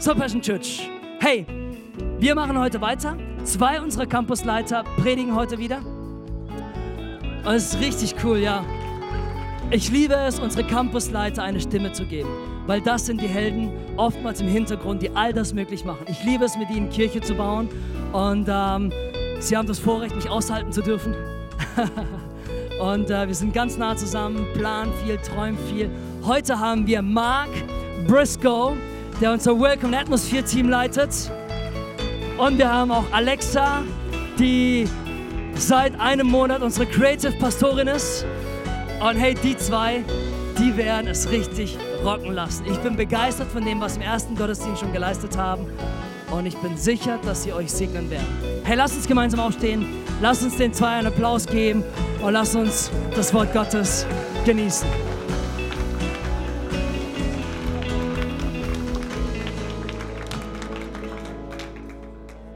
So, Passion Church. Hey, wir machen heute weiter. Zwei unserer Campusleiter predigen heute wieder. Und es ist richtig cool, ja. Ich liebe es, unsere Campusleiter eine Stimme zu geben, weil das sind die Helden oftmals im Hintergrund, die all das möglich machen. Ich liebe es, mit ihnen Kirche zu bauen und ähm, sie haben das Vorrecht, mich aushalten zu dürfen. und äh, wir sind ganz nah zusammen, planen viel, träumen viel. Heute haben wir Mark Briscoe der unser Welcome Atmosphere Team leitet. Und wir haben auch Alexa, die seit einem Monat unsere Creative Pastorin ist. Und hey, die zwei, die werden es richtig rocken lassen. Ich bin begeistert von dem, was wir im ersten Gottesdienst schon geleistet haben. Und ich bin sicher, dass sie euch segnen werden. Hey, lasst uns gemeinsam aufstehen. Lasst uns den zwei einen Applaus geben und lasst uns das Wort Gottes genießen.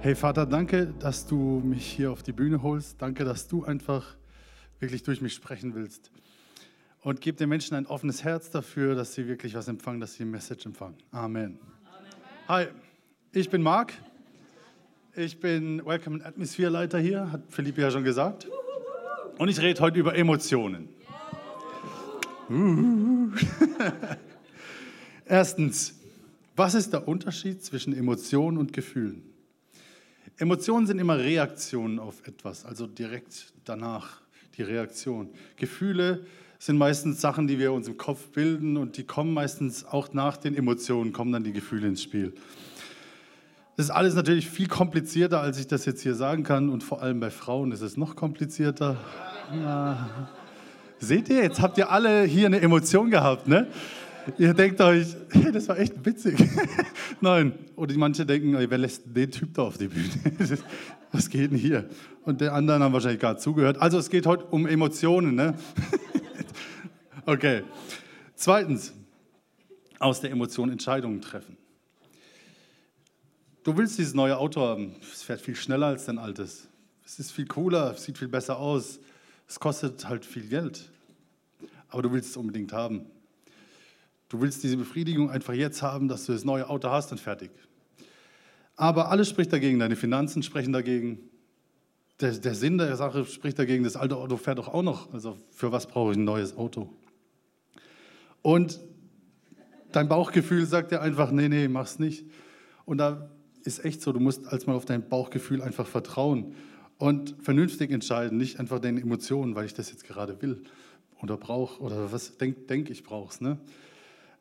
Hey Vater, danke, dass du mich hier auf die Bühne holst. Danke, dass du einfach wirklich durch mich sprechen willst. Und gib den Menschen ein offenes Herz dafür, dass sie wirklich was empfangen, dass sie eine Message empfangen. Amen. Amen. Hi, ich bin Marc. Ich bin Welcome Atmosphere Leiter hier, hat Philippe ja schon gesagt. Und ich rede heute über Emotionen. Erstens, was ist der Unterschied zwischen Emotionen und Gefühlen? Emotionen sind immer Reaktionen auf etwas, also direkt danach die Reaktion. Gefühle sind meistens Sachen, die wir uns im Kopf bilden und die kommen meistens auch nach den Emotionen, kommen dann die Gefühle ins Spiel. Das ist alles natürlich viel komplizierter, als ich das jetzt hier sagen kann und vor allem bei Frauen ist es noch komplizierter. Ja. Seht ihr, jetzt habt ihr alle hier eine Emotion gehabt, ne? Ihr denkt euch, hey, das war echt witzig. Nein. Oder manche denken, wer lässt den Typ da auf die Bühne? Was geht denn hier? Und die anderen haben wahrscheinlich gerade zugehört. Also es geht heute um Emotionen. Ne? okay. Zweitens, aus der Emotion Entscheidungen treffen. Du willst dieses neue Auto haben. Es fährt viel schneller als dein altes. Es ist viel cooler, sieht viel besser aus. Es kostet halt viel Geld. Aber du willst es unbedingt haben. Du willst diese Befriedigung einfach jetzt haben, dass du das neue Auto hast und fertig. Aber alles spricht dagegen. Deine Finanzen sprechen dagegen. Der, der Sinn der Sache spricht dagegen. Das alte Auto fährt doch auch noch. Also für was brauche ich ein neues Auto? Und dein Bauchgefühl sagt dir einfach, nee, nee, mach's nicht. Und da ist echt so, du musst als mal auf dein Bauchgefühl einfach vertrauen und vernünftig entscheiden, nicht einfach deine Emotionen, weil ich das jetzt gerade will oder brauche oder was denke denk ich brauch's. Ne?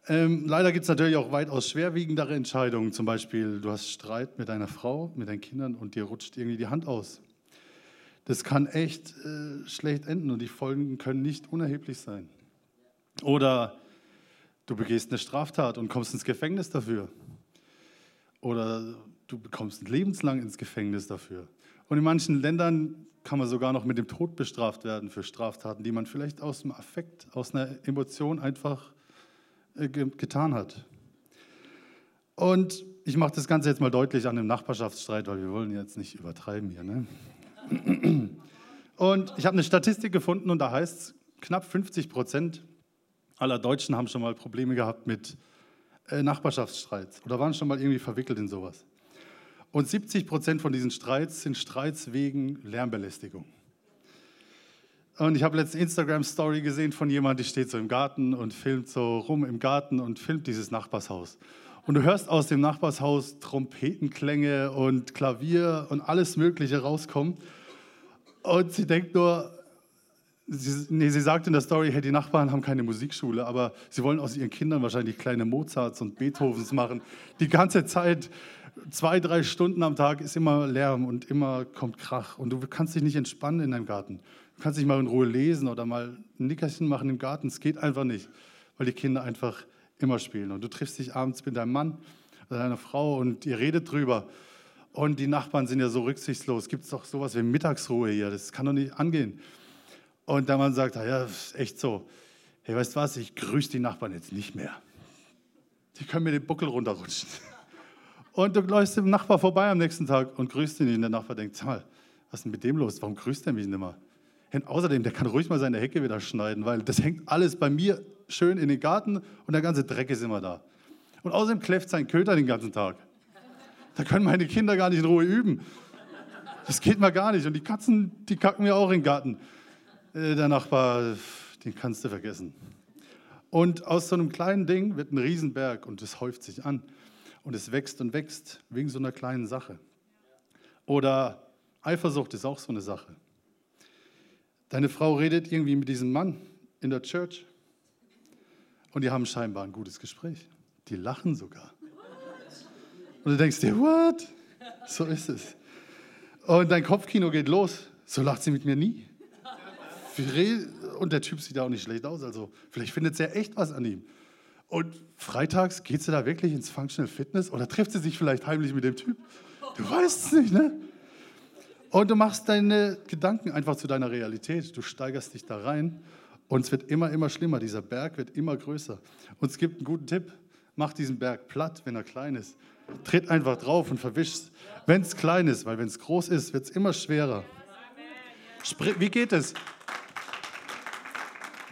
Ähm, leider gibt es natürlich auch weitaus schwerwiegendere Entscheidungen. Zum Beispiel, du hast Streit mit deiner Frau, mit deinen Kindern und dir rutscht irgendwie die Hand aus. Das kann echt äh, schlecht enden und die Folgen können nicht unerheblich sein. Oder du begehst eine Straftat und kommst ins Gefängnis dafür. Oder du bekommst lebenslang ins Gefängnis dafür. Und in manchen Ländern kann man sogar noch mit dem Tod bestraft werden für Straftaten, die man vielleicht aus dem Affekt, aus einer Emotion einfach getan hat. Und ich mache das Ganze jetzt mal deutlich an dem Nachbarschaftsstreit, weil wir wollen jetzt nicht übertreiben hier. Ne? Und ich habe eine Statistik gefunden und da heißt es, knapp 50 Prozent aller Deutschen haben schon mal Probleme gehabt mit äh, Nachbarschaftsstreits oder waren schon mal irgendwie verwickelt in sowas. Und 70 Prozent von diesen Streits sind Streits wegen Lärmbelästigung. Und ich habe letzte Instagram-Story gesehen von jemandem, die steht so im Garten und filmt so rum im Garten und filmt dieses Nachbarshaus. Und du hörst aus dem Nachbarshaus Trompetenklänge und Klavier und alles Mögliche rauskommen. Und sie denkt nur, sie, nee, sie sagt in der Story, hey, die Nachbarn haben keine Musikschule, aber sie wollen aus ihren Kindern wahrscheinlich kleine Mozarts und Beethovens machen. Die ganze Zeit, zwei, drei Stunden am Tag ist immer Lärm und immer kommt Krach. Und du kannst dich nicht entspannen in deinem Garten. Du kannst nicht mal in Ruhe lesen oder mal ein Nickerchen machen im Garten. Es geht einfach nicht, weil die Kinder einfach immer spielen. Und du triffst dich abends mit deinem Mann oder deiner Frau und ihr redet drüber. Und die Nachbarn sind ja so rücksichtslos. Gibt es doch sowas wie Mittagsruhe hier? Das kann doch nicht angehen. Und der Mann sagt, ja, ist echt so. Hey, weißt du was? Ich grüße die Nachbarn jetzt nicht mehr. Die können mir den Buckel runterrutschen. Und du läufst dem Nachbar vorbei am nächsten Tag und grüßt ihn. Und der Nachbar denkt, sag mal, was ist denn mit dem los? Warum grüßt er mich nicht mehr? Und außerdem, der kann ruhig mal seine Hecke wieder schneiden, weil das hängt alles bei mir schön in den Garten und der ganze Dreck ist immer da. Und außerdem kläfft sein Köter den ganzen Tag. Da können meine Kinder gar nicht in Ruhe üben. Das geht mal gar nicht. Und die Katzen, die kacken mir auch in den Garten. Äh, der Nachbar, den kannst du vergessen. Und aus so einem kleinen Ding wird ein Riesenberg und es häuft sich an. Und es wächst und wächst wegen so einer kleinen Sache. Oder Eifersucht ist auch so eine Sache. Deine Frau redet irgendwie mit diesem Mann in der Church und die haben scheinbar ein gutes Gespräch. Die lachen sogar. Und du denkst dir, what? So ist es. Und dein Kopfkino geht los. So lacht sie mit mir nie. Und der Typ sieht ja auch nicht schlecht aus. Also vielleicht findet sie ja echt was an ihm. Und freitags geht sie da wirklich ins Functional Fitness oder trifft sie sich vielleicht heimlich mit dem Typ? Du weißt es nicht, ne? Und du machst deine Gedanken einfach zu deiner Realität. Du steigerst dich da rein und es wird immer, immer schlimmer. Dieser Berg wird immer größer. Und es gibt einen guten Tipp. Mach diesen Berg platt, wenn er klein ist. Tritt einfach drauf und verwischst. Wenn es klein ist, weil wenn es groß ist, wird es immer schwerer. Spr wie geht es?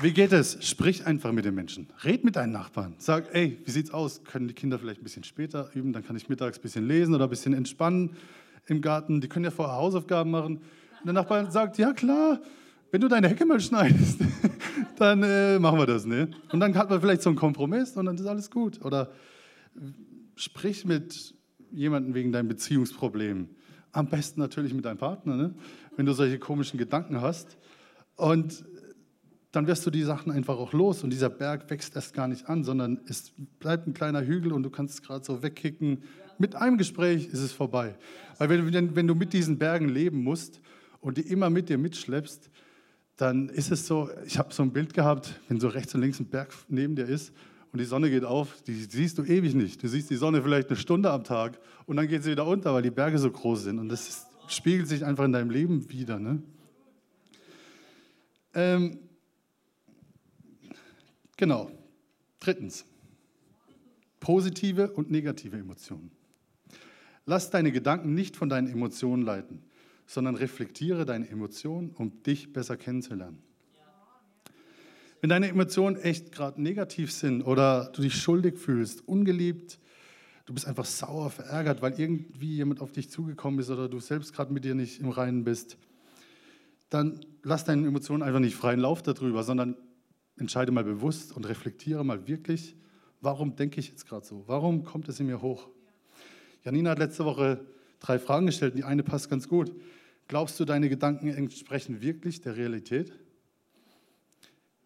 Wie geht es? Sprich einfach mit den Menschen. Red mit deinen Nachbarn. Sag, ey, wie sieht's aus? Können die Kinder vielleicht ein bisschen später üben? Dann kann ich mittags ein bisschen lesen oder ein bisschen entspannen im Garten. Die können ja vorher Hausaufgaben machen. Und der Nachbar sagt, ja klar, wenn du deine Hecke mal schneidest, dann äh, machen wir das. Ne? Und dann hat man vielleicht so einen Kompromiss und dann ist alles gut. Oder sprich mit jemandem wegen deinem Beziehungsproblem. Am besten natürlich mit deinem Partner, ne? wenn du solche komischen Gedanken hast. Und dann wirst du die Sachen einfach auch los und dieser Berg wächst erst gar nicht an, sondern es bleibt ein kleiner Hügel und du kannst es gerade so wegkicken. Mit einem Gespräch ist es vorbei. Weil wenn, wenn du mit diesen Bergen leben musst und die immer mit dir mitschleppst, dann ist es so, ich habe so ein Bild gehabt, wenn so rechts und links ein Berg neben dir ist und die Sonne geht auf, die siehst du ewig nicht. Du siehst die Sonne vielleicht eine Stunde am Tag und dann geht sie wieder unter, weil die Berge so groß sind. Und das ist, spiegelt sich einfach in deinem Leben wieder. Ne? Ähm, genau. Drittens. Positive und negative Emotionen. Lass deine Gedanken nicht von deinen Emotionen leiten, sondern reflektiere deine Emotionen, um dich besser kennenzulernen. Wenn deine Emotionen echt gerade negativ sind oder du dich schuldig fühlst, ungeliebt, du bist einfach sauer, verärgert, weil irgendwie jemand auf dich zugekommen ist oder du selbst gerade mit dir nicht im Reinen bist, dann lass deine Emotionen einfach nicht freien Lauf darüber, sondern entscheide mal bewusst und reflektiere mal wirklich, warum denke ich jetzt gerade so? Warum kommt es in mir hoch? Janina hat letzte Woche drei Fragen gestellt, die eine passt ganz gut. Glaubst du, deine Gedanken entsprechen wirklich der Realität?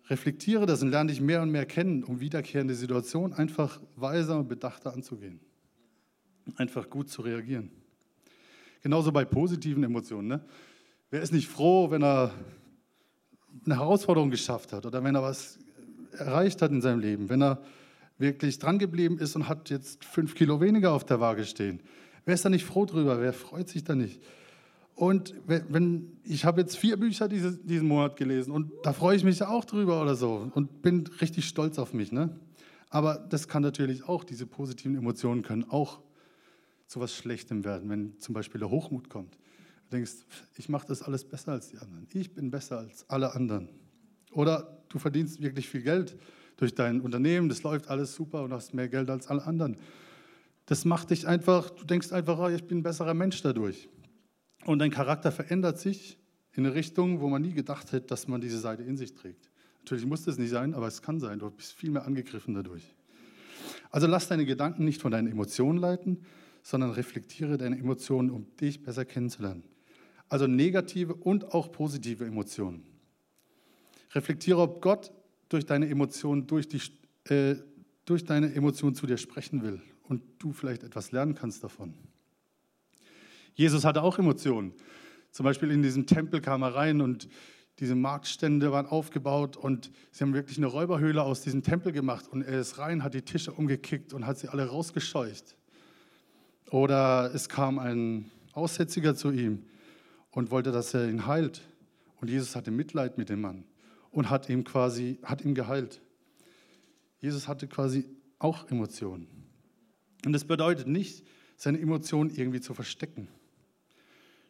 Reflektiere das und lerne dich mehr und mehr kennen, um wiederkehrende Situationen einfach weiser und bedachter anzugehen. Einfach gut zu reagieren. Genauso bei positiven Emotionen. Ne? Wer ist nicht froh, wenn er eine Herausforderung geschafft hat oder wenn er was erreicht hat in seinem Leben, wenn er wirklich drangeblieben ist und hat jetzt fünf Kilo weniger auf der Waage stehen? Wer ist da nicht froh drüber? Wer freut sich da nicht? Und wenn, ich habe jetzt vier Bücher diese, diesen Monat gelesen und da freue ich mich auch drüber oder so und bin richtig stolz auf mich. Ne? Aber das kann natürlich auch, diese positiven Emotionen können auch zu was Schlechtem werden, wenn zum Beispiel der Hochmut kommt. Du denkst, ich mache das alles besser als die anderen. Ich bin besser als alle anderen. Oder du verdienst wirklich viel Geld durch dein Unternehmen, das läuft alles super und hast mehr Geld als alle anderen. Das macht dich einfach, du denkst einfach, oh, ich bin ein besserer Mensch dadurch. Und dein Charakter verändert sich in eine Richtung, wo man nie gedacht hätte, dass man diese Seite in sich trägt. Natürlich muss das nicht sein, aber es kann sein. Du bist viel mehr angegriffen dadurch. Also lass deine Gedanken nicht von deinen Emotionen leiten, sondern reflektiere deine Emotionen, um dich besser kennenzulernen. Also negative und auch positive Emotionen. Reflektiere, ob Gott durch deine Emotionen, durch, äh, durch deine Emotionen zu dir sprechen will und du vielleicht etwas lernen kannst davon. Jesus hatte auch Emotionen. Zum Beispiel in diesem Tempel kam er rein und diese Marktstände waren aufgebaut und sie haben wirklich eine Räuberhöhle aus diesem Tempel gemacht und er ist rein, hat die Tische umgekickt und hat sie alle rausgescheucht. Oder es kam ein Aussätziger zu ihm und wollte, dass er ihn heilt. Und Jesus hatte Mitleid mit dem Mann und hat ihm quasi, hat ihn geheilt. Jesus hatte quasi auch Emotionen. Und das bedeutet nicht, seine Emotionen irgendwie zu verstecken.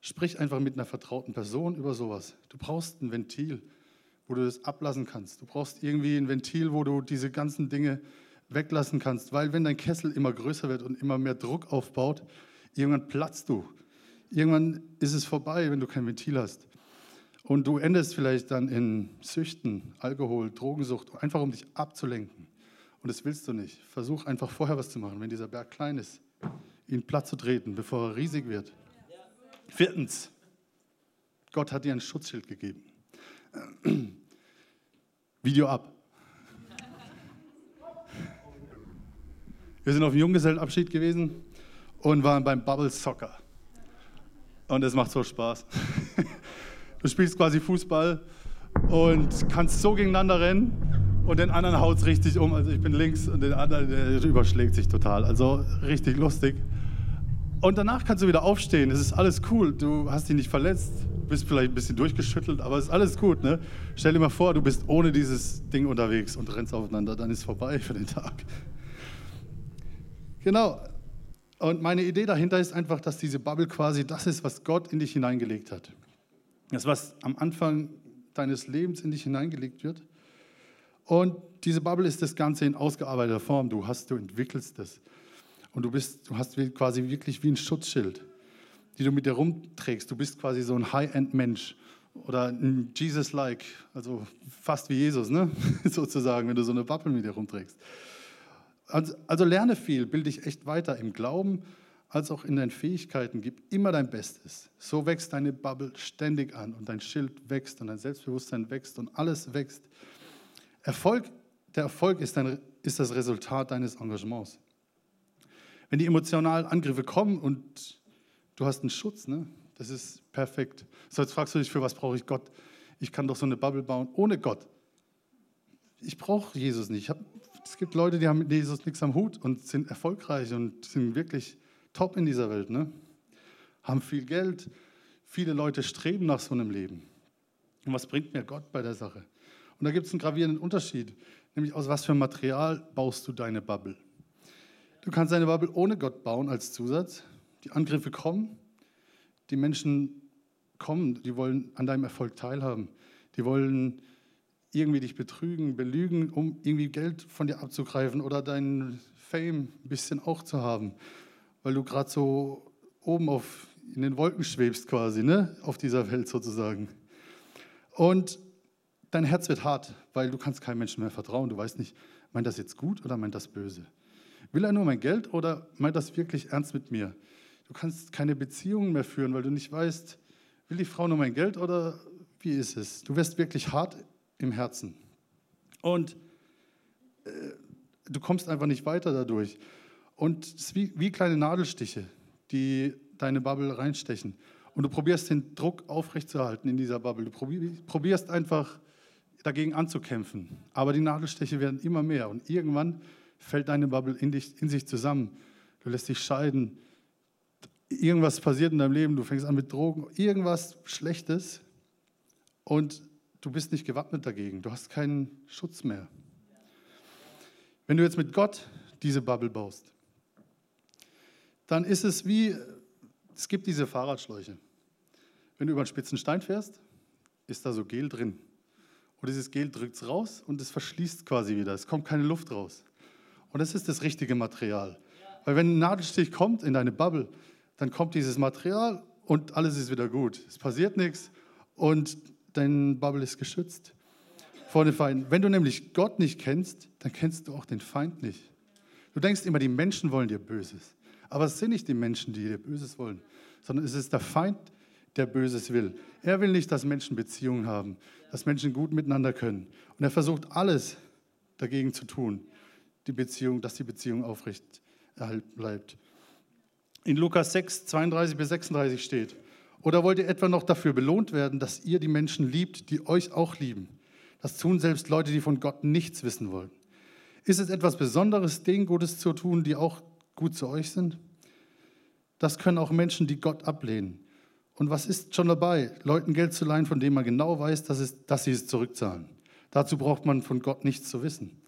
Sprich einfach mit einer vertrauten Person über sowas. Du brauchst ein Ventil, wo du das ablassen kannst. Du brauchst irgendwie ein Ventil, wo du diese ganzen Dinge weglassen kannst, weil wenn dein Kessel immer größer wird und immer mehr Druck aufbaut, irgendwann platzt du. Irgendwann ist es vorbei, wenn du kein Ventil hast. Und du endest vielleicht dann in Süchten, Alkohol, Drogensucht, einfach um dich abzulenken. Und das willst du nicht. Versuch einfach vorher was zu machen, wenn dieser Berg klein ist, ihn platt zu treten, bevor er riesig wird. Viertens, Gott hat dir ein Schutzschild gegeben. Video ab. Wir sind auf dem Junggesellenabschied gewesen und waren beim Bubble Soccer. Und es macht so Spaß. Du spielst quasi Fußball und kannst so gegeneinander rennen und den anderen haut es richtig um. Also ich bin links und den anderen der überschlägt sich total. Also richtig lustig. Und danach kannst du wieder aufstehen. Es ist alles cool. Du hast dich nicht verletzt, bist vielleicht ein bisschen durchgeschüttelt, aber es ist alles gut. Ne? Stell dir mal vor, du bist ohne dieses Ding unterwegs und rennst aufeinander. Dann ist vorbei für den Tag. Genau. Und meine Idee dahinter ist einfach, dass diese Bubble quasi das ist, was Gott in dich hineingelegt hat. Das, was am Anfang deines Lebens in dich hineingelegt wird. Und diese Bubble ist das Ganze in ausgearbeiteter Form. Du hast, du entwickelst es. Und du bist, du hast quasi wirklich wie ein Schutzschild, die du mit dir rumträgst. Du bist quasi so ein High-End-Mensch oder ein Jesus-like, also fast wie Jesus, ne? sozusagen, wenn du so eine Bubble mit dir rumträgst. Also, also lerne viel, bilde dich echt weiter im Glauben, als auch in deinen Fähigkeiten. Gib immer dein Bestes. So wächst deine Bubble ständig an und dein Schild wächst und dein Selbstbewusstsein wächst und alles wächst. Erfolg, der Erfolg ist, dein, ist das Resultat deines Engagements. Wenn die emotionalen Angriffe kommen und du hast einen Schutz, ne? das ist perfekt. So, jetzt fragst du dich, für was brauche ich Gott? Ich kann doch so eine Bubble bauen ohne Gott. Ich brauche Jesus nicht. Hab, es gibt Leute, die haben mit Jesus nichts am Hut und sind erfolgreich und sind wirklich top in dieser Welt. Ne? Haben viel Geld. Viele Leute streben nach so einem Leben. Und was bringt mir Gott bei der Sache? Und da gibt es einen gravierenden Unterschied, nämlich aus was für Material baust du deine Bubble. Du kannst deine Bubble ohne Gott bauen als Zusatz. Die Angriffe kommen, die Menschen kommen, die wollen an deinem Erfolg teilhaben. Die wollen irgendwie dich betrügen, belügen, um irgendwie Geld von dir abzugreifen oder deinen Fame ein bisschen auch zu haben, weil du gerade so oben auf, in den Wolken schwebst quasi, ne? auf dieser Welt sozusagen. Und dein Herz wird hart, weil du kannst keinem Menschen mehr vertrauen. Du weißt nicht, meint das jetzt gut oder meint das böse? Will er nur mein Geld oder meint das wirklich ernst mit mir? Du kannst keine Beziehungen mehr führen, weil du nicht weißt, will die Frau nur mein Geld oder wie ist es? Du wirst wirklich hart im Herzen. Und äh, du kommst einfach nicht weiter dadurch. Und es wie, wie kleine Nadelstiche, die deine Bubble reinstechen. Und du probierst den Druck aufrechtzuerhalten in dieser Bubble. Du probierst einfach dagegen anzukämpfen. Aber die Nadelstiche werden immer mehr. Und irgendwann fällt deine Bubble in, dich, in sich zusammen. Du lässt dich scheiden. Irgendwas passiert in deinem Leben. Du fängst an mit Drogen. Irgendwas Schlechtes. Und du bist nicht gewappnet dagegen. Du hast keinen Schutz mehr. Wenn du jetzt mit Gott diese Bubble baust, dann ist es wie, es gibt diese Fahrradschläuche. Wenn du über einen spitzen Stein fährst, ist da so Gel drin. Und dieses Gel drückt es raus und es verschließt quasi wieder. Es kommt keine Luft raus. Und das ist das richtige Material. Weil wenn ein Nadelstich kommt in deine Bubble, dann kommt dieses Material und alles ist wieder gut. Es passiert nichts und dein Bubble ist geschützt vor den Feinden. Wenn du nämlich Gott nicht kennst, dann kennst du auch den Feind nicht. Du denkst immer, die Menschen wollen dir Böses. Aber es sind nicht die Menschen, die dir Böses wollen, sondern es ist der Feind, der Böses will. Er will nicht, dass Menschen Beziehungen haben, dass Menschen gut miteinander können. Und er versucht alles dagegen zu tun, die Beziehung, dass die Beziehung aufrecht bleibt. In Lukas 6, 32 bis 36 steht, oder wollt ihr etwa noch dafür belohnt werden, dass ihr die Menschen liebt, die euch auch lieben? Das tun selbst Leute, die von Gott nichts wissen wollen. Ist es etwas Besonderes, denen Gutes zu tun, die auch gut zu euch sind? Das können auch Menschen, die Gott ablehnen. Und was ist schon dabei, Leuten Geld zu leihen, von dem man genau weiß, dass, es, dass sie es zurückzahlen? Dazu braucht man von Gott nichts zu wissen.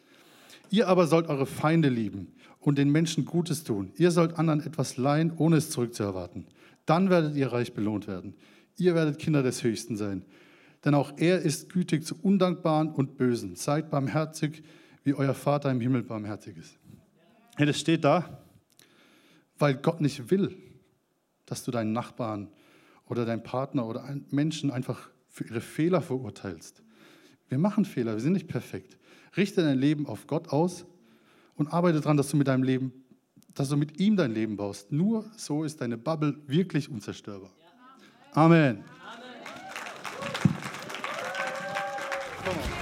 Ihr aber sollt eure Feinde lieben und den Menschen Gutes tun. Ihr sollt anderen etwas leihen, ohne es zurückzuerwarten. Dann werdet ihr reich belohnt werden. Ihr werdet Kinder des Höchsten sein. Denn auch er ist gütig zu Undankbaren und Bösen. Seid barmherzig, wie euer Vater im Himmel barmherzig ist. Ja, das steht da, weil Gott nicht will, dass du deinen Nachbarn oder deinen Partner oder einen Menschen einfach für ihre Fehler verurteilst. Wir machen Fehler, wir sind nicht perfekt. Richte dein Leben auf Gott aus und arbeite daran, dass du mit deinem Leben, dass du mit ihm dein Leben baust. Nur so ist deine Bubble wirklich unzerstörbar. Amen. Hi.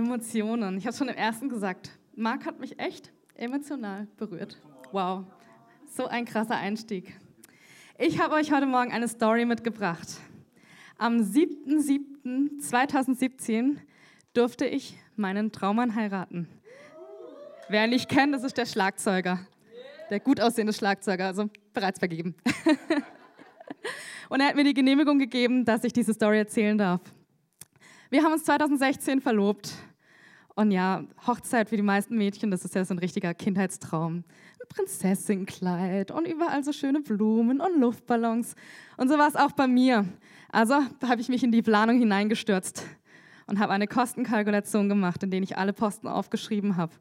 Emotionen. Ich habe schon im ersten gesagt. Marc hat mich echt emotional berührt. Wow, so ein krasser Einstieg. Ich habe euch heute Morgen eine Story mitgebracht. Am 7.7.2017 durfte ich meinen Traummann heiraten. Wer ihn nicht kennt, das ist der Schlagzeuger. Der gut aussehende Schlagzeuger, also bereits vergeben. Und er hat mir die Genehmigung gegeben, dass ich diese Story erzählen darf. Wir haben uns 2016 verlobt. Und ja, Hochzeit für die meisten Mädchen, das ist ja so ein richtiger Kindheitstraum. Ein Prinzessinnenkleid und überall so schöne Blumen und Luftballons. Und so war es auch bei mir. Also habe ich mich in die Planung hineingestürzt und habe eine Kostenkalkulation gemacht, in der ich alle Posten aufgeschrieben habe.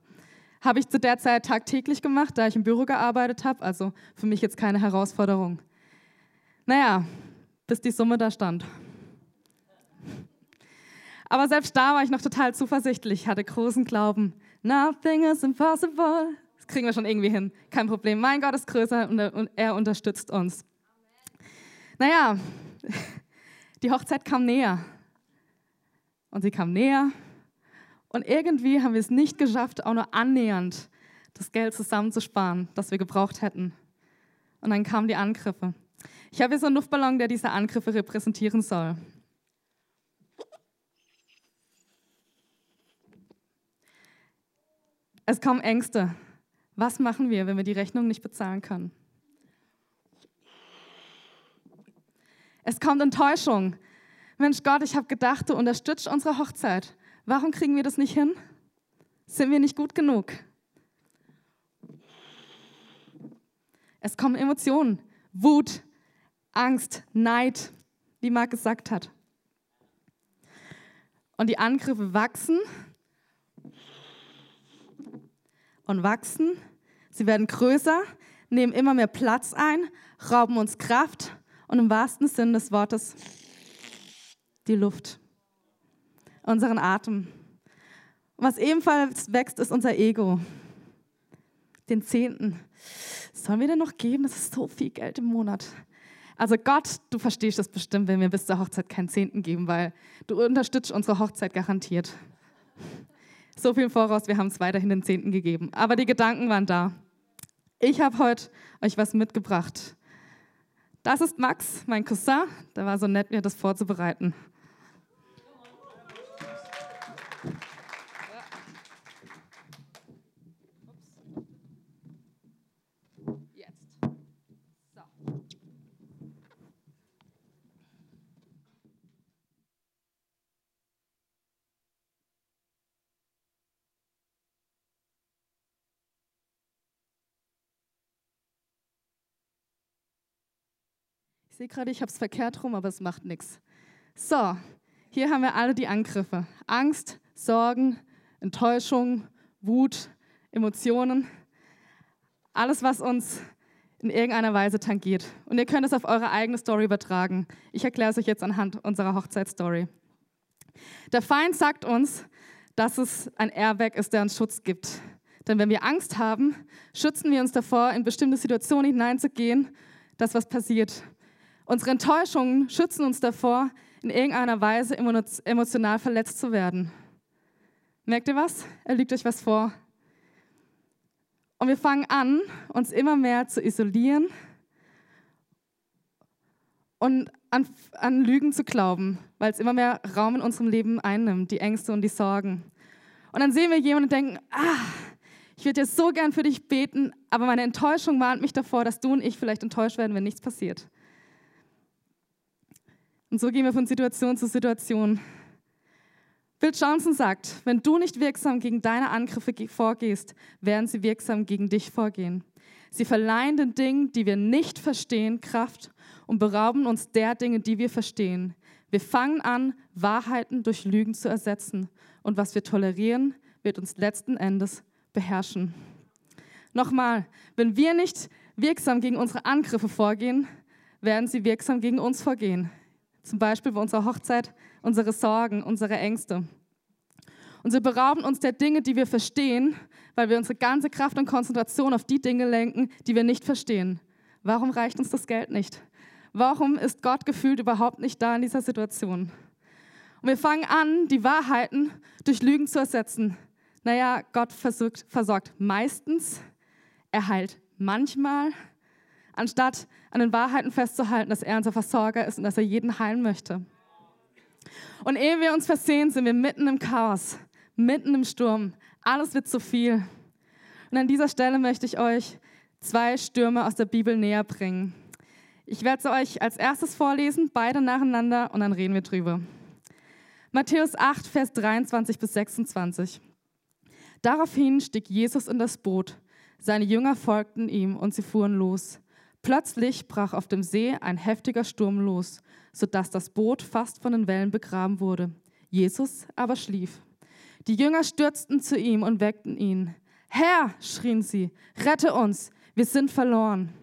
Habe ich zu der Zeit tagtäglich gemacht, da ich im Büro gearbeitet habe, also für mich jetzt keine Herausforderung. Naja, bis die Summe da stand. Aber selbst da war ich noch total zuversichtlich, hatte großen Glauben. Nothing is impossible. Das kriegen wir schon irgendwie hin. Kein Problem. Mein Gott ist größer und er unterstützt uns. Naja, die Hochzeit kam näher. Und sie kam näher. Und irgendwie haben wir es nicht geschafft, auch nur annähernd das Geld zusammenzusparen, das wir gebraucht hätten. Und dann kamen die Angriffe. Ich habe hier so einen Luftballon, der diese Angriffe repräsentieren soll. Es kommen Ängste. Was machen wir, wenn wir die Rechnung nicht bezahlen können? Es kommt Enttäuschung. Mensch Gott, ich habe gedacht, du unterstützt unsere Hochzeit. Warum kriegen wir das nicht hin? Sind wir nicht gut genug? Es kommen Emotionen. Wut, Angst, Neid, wie Marc gesagt hat. Und die Angriffe wachsen und wachsen. Sie werden größer, nehmen immer mehr Platz ein, rauben uns Kraft und im wahrsten Sinn des Wortes die Luft, unseren Atem. Was ebenfalls wächst, ist unser Ego. Den Zehnten. Sollen wir denn noch geben? Das ist so viel Geld im Monat. Also Gott, du verstehst das bestimmt, wenn wir bis zur Hochzeit keinen Zehnten geben, weil du unterstützt unsere Hochzeit garantiert. So viel voraus, wir haben es weiterhin den Zehnten gegeben. Aber die Gedanken waren da. Ich habe heute euch was mitgebracht. Das ist Max, mein Cousin. Der war so nett, mir das vorzubereiten. Sehe gerade, ich habe es verkehrt rum, aber es macht nichts. So, hier haben wir alle die Angriffe. Angst, Sorgen, Enttäuschung, Wut, Emotionen. Alles, was uns in irgendeiner Weise tangiert. Und ihr könnt es auf eure eigene Story übertragen. Ich erkläre es euch jetzt anhand unserer Hochzeitsstory. Der Feind sagt uns, dass es ein Airbag ist, der uns Schutz gibt. Denn wenn wir Angst haben, schützen wir uns davor, in bestimmte Situationen hineinzugehen, dass was passiert. Unsere Enttäuschungen schützen uns davor, in irgendeiner Weise emotional verletzt zu werden. Merkt ihr was? Er lügt euch was vor. Und wir fangen an, uns immer mehr zu isolieren und an, an Lügen zu glauben, weil es immer mehr Raum in unserem Leben einnimmt, die Ängste und die Sorgen. Und dann sehen wir jemanden und denken, ah, ich würde jetzt so gern für dich beten, aber meine Enttäuschung warnt mich davor, dass du und ich vielleicht enttäuscht werden, wenn nichts passiert. Und so gehen wir von Situation zu Situation. Bill Johnson sagt, wenn du nicht wirksam gegen deine Angriffe vorgehst, werden sie wirksam gegen dich vorgehen. Sie verleihen den Dingen, die wir nicht verstehen, Kraft und berauben uns der Dinge, die wir verstehen. Wir fangen an, Wahrheiten durch Lügen zu ersetzen. Und was wir tolerieren, wird uns letzten Endes beherrschen. Nochmal, wenn wir nicht wirksam gegen unsere Angriffe vorgehen, werden sie wirksam gegen uns vorgehen. Zum Beispiel bei unserer Hochzeit, unsere Sorgen, unsere Ängste. Und sie berauben uns der Dinge, die wir verstehen, weil wir unsere ganze Kraft und Konzentration auf die Dinge lenken, die wir nicht verstehen. Warum reicht uns das Geld nicht? Warum ist Gott gefühlt überhaupt nicht da in dieser Situation? Und wir fangen an, die Wahrheiten durch Lügen zu ersetzen. Naja, Gott versorgt, versorgt meistens, er heilt manchmal, anstatt an den Wahrheiten festzuhalten, dass er unser Versorger ist und dass er jeden heilen möchte. Und ehe wir uns versehen, sind wir mitten im Chaos, mitten im Sturm. Alles wird zu viel. Und an dieser Stelle möchte ich euch zwei Stürme aus der Bibel näher bringen. Ich werde sie euch als erstes vorlesen, beide nacheinander, und dann reden wir drüber. Matthäus 8, Vers 23 bis 26. Daraufhin stieg Jesus in das Boot. Seine Jünger folgten ihm und sie fuhren los. Plötzlich brach auf dem See ein heftiger Sturm los, sodass das Boot fast von den Wellen begraben wurde. Jesus aber schlief. Die Jünger stürzten zu ihm und weckten ihn. Herr, schrien sie, rette uns, wir sind verloren.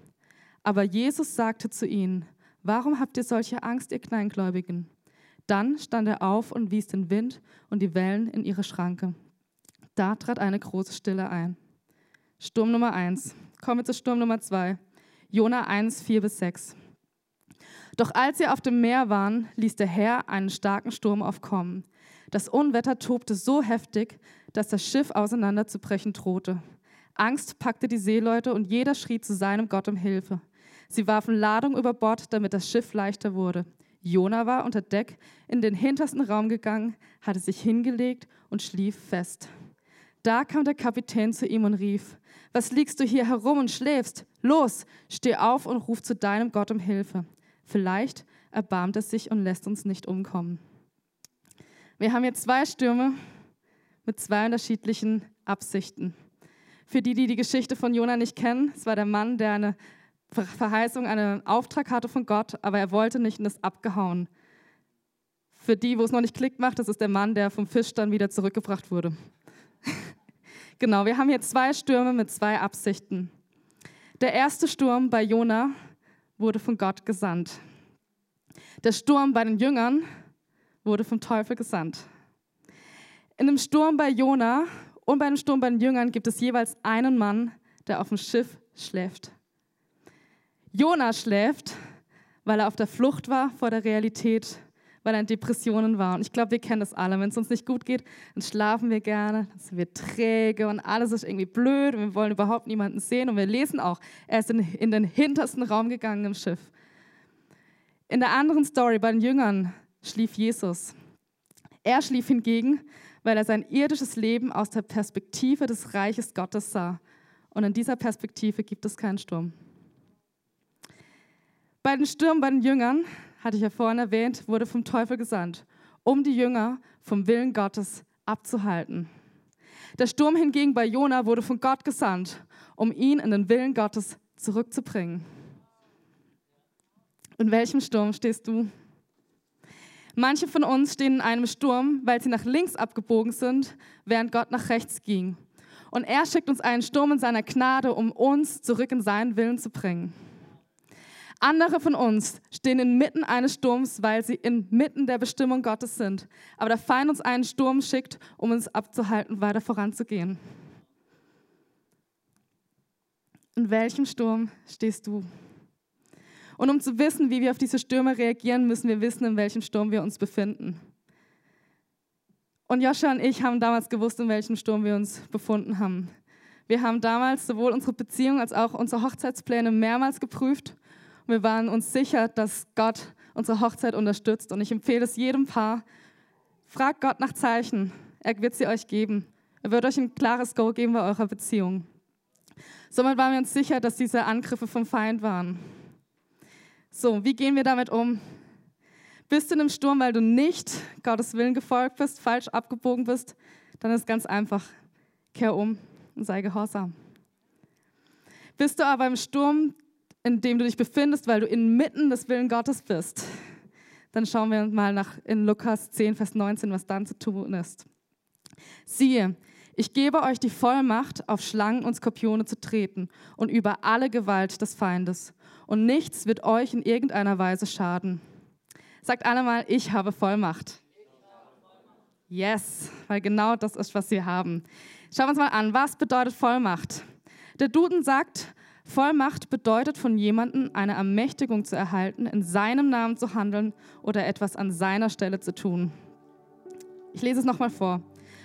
Aber Jesus sagte zu ihnen, warum habt ihr solche Angst, ihr Kleingläubigen? Dann stand er auf und wies den Wind und die Wellen in ihre Schranke. Da trat eine große Stille ein. Sturm Nummer eins. Kommen wir zu Sturm Nummer zwei. Jona 1, 4 bis 6. Doch als sie auf dem Meer waren, ließ der Herr einen starken Sturm aufkommen. Das Unwetter tobte so heftig, dass das Schiff auseinanderzubrechen drohte. Angst packte die Seeleute und jeder schrie zu seinem Gott um Hilfe. Sie warfen Ladung über Bord, damit das Schiff leichter wurde. Jona war unter Deck in den hintersten Raum gegangen, hatte sich hingelegt und schlief fest. Da kam der Kapitän zu ihm und rief, was liegst du hier herum und schläfst? Los, steh auf und ruf zu deinem Gott um Hilfe. Vielleicht erbarmt er sich und lässt uns nicht umkommen. Wir haben hier zwei Stürme mit zwei unterschiedlichen Absichten. Für die, die die Geschichte von Jona nicht kennen, es war der Mann, der eine Verheißung, einen Auftrag hatte von Gott, aber er wollte nicht und ist abgehauen. Für die, wo es noch nicht klickt macht, das ist der Mann, der vom Fisch dann wieder zurückgebracht wurde. Genau, wir haben hier zwei Stürme mit zwei Absichten. Der erste Sturm bei Jona wurde von Gott gesandt. Der Sturm bei den Jüngern wurde vom Teufel gesandt. In dem Sturm bei Jona und bei dem Sturm bei den Jüngern gibt es jeweils einen Mann, der auf dem Schiff schläft. Jona schläft, weil er auf der Flucht war vor der Realität, weil er in Depressionen war. Und ich glaube, wir kennen das alle. Wenn es uns nicht gut geht, dann schlafen wir gerne, dann sind wir träge und alles ist irgendwie blöd und wir wollen überhaupt niemanden sehen. Und wir lesen auch, er ist in, in den hintersten Raum gegangen im Schiff. In der anderen Story bei den Jüngern schlief Jesus. Er schlief hingegen, weil er sein irdisches Leben aus der Perspektive des Reiches Gottes sah. Und in dieser Perspektive gibt es keinen Sturm. Bei den Stürmen bei den Jüngern, hatte ich ja vorhin erwähnt, wurde vom Teufel gesandt, um die Jünger vom Willen Gottes abzuhalten. Der Sturm hingegen bei Jona wurde von Gott gesandt, um ihn in den Willen Gottes zurückzubringen. In welchem Sturm stehst du? Manche von uns stehen in einem Sturm, weil sie nach links abgebogen sind, während Gott nach rechts ging. Und er schickt uns einen Sturm in seiner Gnade, um uns zurück in seinen Willen zu bringen. Andere von uns stehen inmitten eines Sturms, weil sie inmitten der Bestimmung Gottes sind. Aber der Feind uns einen Sturm schickt, um uns abzuhalten, weiter voranzugehen. In welchem Sturm stehst du? Und um zu wissen, wie wir auf diese Stürme reagieren, müssen wir wissen, in welchem Sturm wir uns befinden. Und Joscha und ich haben damals gewusst, in welchem Sturm wir uns befunden haben. Wir haben damals sowohl unsere Beziehung als auch unsere Hochzeitspläne mehrmals geprüft wir waren uns sicher, dass Gott unsere Hochzeit unterstützt. Und ich empfehle es jedem Paar, fragt Gott nach Zeichen. Er wird sie euch geben. Er wird euch ein klares Go geben bei eurer Beziehung. Somit waren wir uns sicher, dass diese Angriffe vom Feind waren. So, wie gehen wir damit um? Bist du in einem Sturm, weil du nicht Gottes Willen gefolgt bist, falsch abgebogen bist, dann ist ganz einfach. Kehr um und sei gehorsam. Bist du aber im Sturm, in dem du dich befindest, weil du inmitten des Willen Gottes bist, dann schauen wir mal nach in Lukas 10, Vers 19, was dann zu tun ist. Siehe, ich gebe euch die Vollmacht, auf Schlangen und Skorpione zu treten und über alle Gewalt des Feindes. Und nichts wird euch in irgendeiner Weise schaden. Sagt alle mal, ich habe Vollmacht. Yes, weil genau das ist, was wir haben. Schauen wir uns mal an, was bedeutet Vollmacht? Der Duden sagt, Vollmacht bedeutet von jemandem eine Ermächtigung zu erhalten, in seinem Namen zu handeln oder etwas an seiner Stelle zu tun. Ich lese es nochmal vor.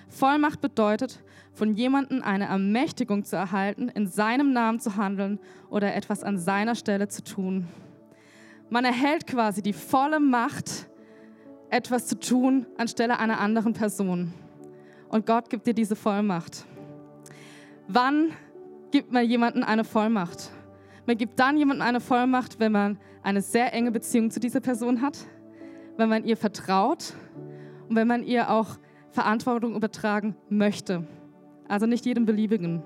Vollmacht bedeutet, von jemandem eine Ermächtigung zu erhalten, in seinem Namen zu handeln oder etwas an seiner Stelle zu tun. Man erhält quasi die volle Macht, etwas zu tun anstelle einer anderen Person. Und Gott gibt dir diese Vollmacht. Wann gibt man jemandem eine Vollmacht? Man gibt dann jemandem eine Vollmacht, wenn man eine sehr enge Beziehung zu dieser Person hat, wenn man ihr vertraut und wenn man ihr auch Verantwortung übertragen möchte. Also nicht jedem beliebigen.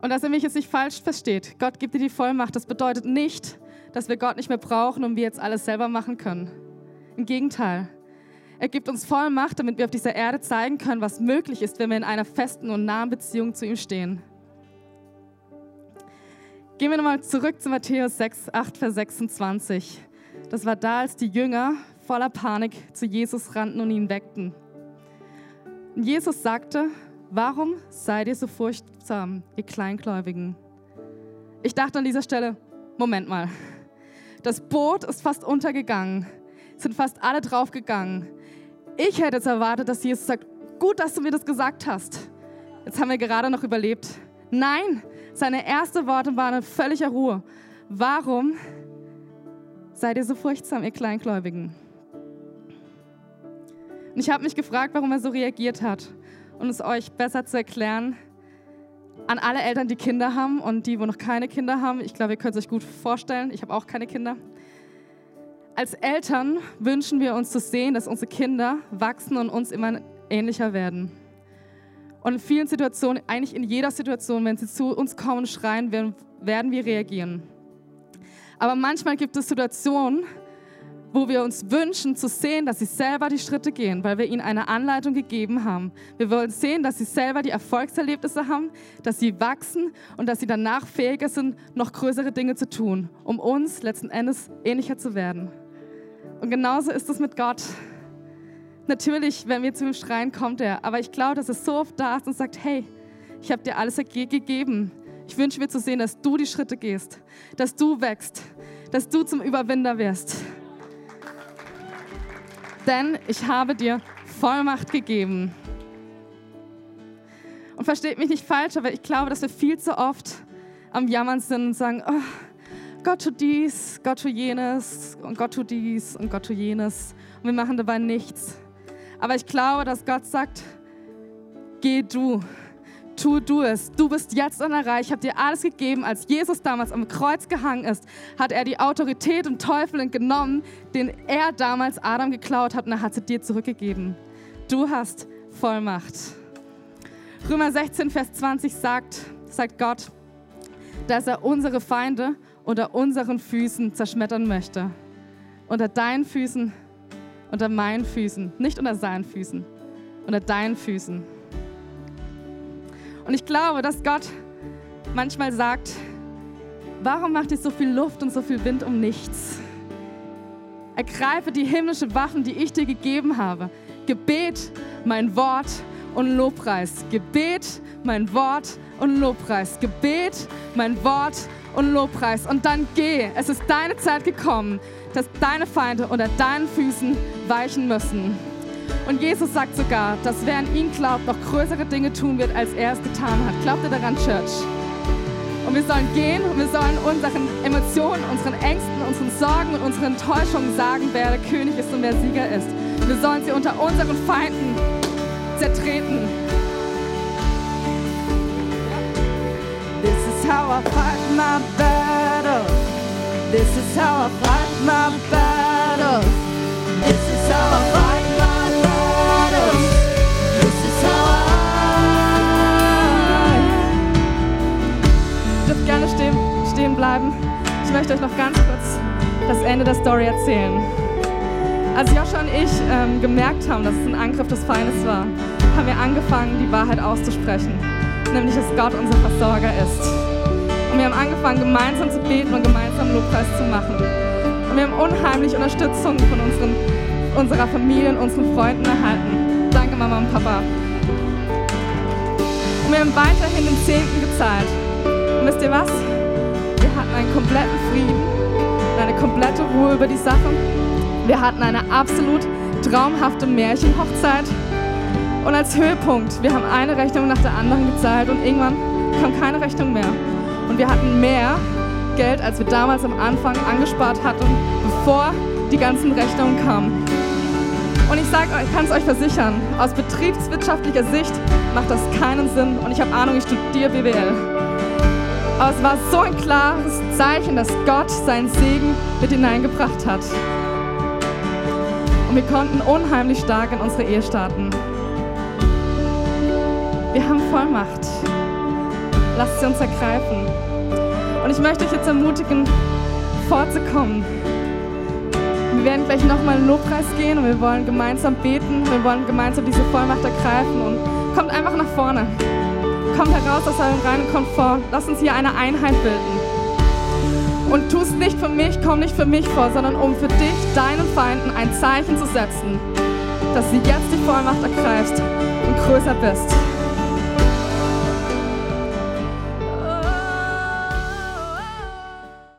Und dass er mich jetzt nicht falsch versteht, Gott gibt dir die Vollmacht. Das bedeutet nicht, dass wir Gott nicht mehr brauchen und wir jetzt alles selber machen können. Im Gegenteil. Er gibt uns Vollmacht, damit wir auf dieser Erde zeigen können, was möglich ist, wenn wir in einer festen und nahen Beziehung zu ihm stehen. Gehen wir nochmal zurück zu Matthäus 6, 8, Vers 26. Das war da, als die Jünger voller Panik zu Jesus rannten und ihn weckten. Und Jesus sagte, warum seid ihr so furchtsam, ihr Kleingläubigen? Ich dachte an dieser Stelle, Moment mal, das Boot ist fast untergegangen, sind fast alle draufgegangen. Ich hätte jetzt erwartet, dass Jesus sagt, gut, dass du mir das gesagt hast. Jetzt haben wir gerade noch überlebt. Nein, seine ersten Worte waren in völliger Ruhe. Warum seid ihr so furchtsam, ihr Kleingläubigen? Und ich habe mich gefragt, warum er so reagiert hat. Und es euch besser zu erklären, an alle Eltern, die Kinder haben und die, wo noch keine Kinder haben. Ich glaube, ihr könnt es euch gut vorstellen. Ich habe auch keine Kinder. Als Eltern wünschen wir uns zu sehen, dass unsere Kinder wachsen und uns immer ähnlicher werden. Und in vielen Situationen, eigentlich in jeder Situation, wenn sie zu uns kommen und schreien, werden wir reagieren. Aber manchmal gibt es Situationen, wo wir uns wünschen zu sehen, dass sie selber die Schritte gehen, weil wir ihnen eine Anleitung gegeben haben. Wir wollen sehen, dass sie selber die Erfolgserlebnisse haben, dass sie wachsen und dass sie danach fähiger sind, noch größere Dinge zu tun, um uns letzten Endes ähnlicher zu werden. Und genauso ist es mit Gott. Natürlich, wenn wir zu ihm schreien, kommt er. Aber ich glaube, dass er so oft da ist und sagt, hey, ich habe dir alles gegeben. Ich wünsche mir zu sehen, dass du die Schritte gehst, dass du wächst, dass du zum Überwinder wirst denn ich habe dir Vollmacht gegeben. Und versteht mich nicht falsch, aber ich glaube, dass wir viel zu oft am Jammern sind und sagen, oh, Gott tut dies, Gott tut jenes und Gott tut dies und Gott tut jenes. Und wir machen dabei nichts. Aber ich glaube, dass Gott sagt, geh du, tu du es. Du bist jetzt Reihe. Ich habe dir alles gegeben. Als Jesus damals am Kreuz gehangen ist, hat er die Autorität und Teufel genommen, den er damals Adam geklaut hat und er hat sie dir zurückgegeben. Du hast Vollmacht. Römer 16, Vers 20 sagt, sagt Gott, dass er unsere Feinde unter unseren Füßen zerschmettern möchte. Unter deinen Füßen, unter meinen Füßen, nicht unter seinen Füßen, unter deinen Füßen. Und ich glaube, dass Gott manchmal sagt, warum macht ihr so viel Luft und so viel Wind um nichts? Ergreife die himmlischen Waffen, die ich dir gegeben habe. Gebet, mein Wort und Lobpreis. Gebet, mein Wort und Lobpreis. Gebet, mein Wort und Lobpreis. Und dann geh. Es ist deine Zeit gekommen, dass deine Feinde unter deinen Füßen weichen müssen. Und Jesus sagt sogar, dass wer an ihn glaubt, noch größere Dinge tun wird, als er es getan hat. Glaubt ihr daran, Church? Und wir sollen gehen und wir sollen unseren Emotionen, unseren Ängsten, unseren Sorgen und unseren Enttäuschungen sagen, wer der König ist und wer Sieger ist. Wir sollen sie unter unseren Feinden zertreten. How I fight my battle. This is how I fight my battles. This is how I fight my battles. This is how I. Dürft gerne stehen, stehen bleiben. Ich möchte euch noch ganz kurz das Ende der Story erzählen. Als Joscha und ich ähm, gemerkt haben, dass es ein Angriff des Feindes war, haben wir angefangen, die Wahrheit auszusprechen, nämlich dass Gott unser Versorger ist. Und wir haben angefangen, gemeinsam zu beten und gemeinsam Lobpreis zu machen. Und wir haben unheimlich Unterstützung von unseren, unserer Familie und unseren Freunden erhalten. Danke, Mama und Papa. Und wir haben weiterhin den Zehnten gezahlt. Und wisst ihr was? Wir hatten einen kompletten Frieden, eine komplette Ruhe über die Sache. Wir hatten eine absolut traumhafte Märchenhochzeit. Und als Höhepunkt, wir haben eine Rechnung nach der anderen gezahlt und irgendwann kam keine Rechnung mehr. Und wir hatten mehr Geld, als wir damals am Anfang angespart hatten, bevor die ganzen Rechnungen kamen. Und ich sage euch, kann es euch versichern, aus betriebswirtschaftlicher Sicht macht das keinen Sinn. Und ich habe Ahnung, ich studiere BWL. Aber es war so ein klares Zeichen, dass Gott seinen Segen mit hineingebracht hat. Und wir konnten unheimlich stark in unsere Ehe starten. Wir haben Vollmacht. Lasst sie uns ergreifen. Und ich möchte euch jetzt ermutigen, vorzukommen. Wir werden gleich nochmal in den Lobpreis gehen und wir wollen gemeinsam beten. Wir wollen gemeinsam diese Vollmacht ergreifen. Und kommt einfach nach vorne. Kommt heraus aus eurem reinen Komfort. Lasst uns hier eine Einheit bilden. Und tu es nicht für mich, komm nicht für mich vor, sondern um für dich, deinen Feinden, ein Zeichen zu setzen, dass du jetzt die Vollmacht ergreifst und größer bist.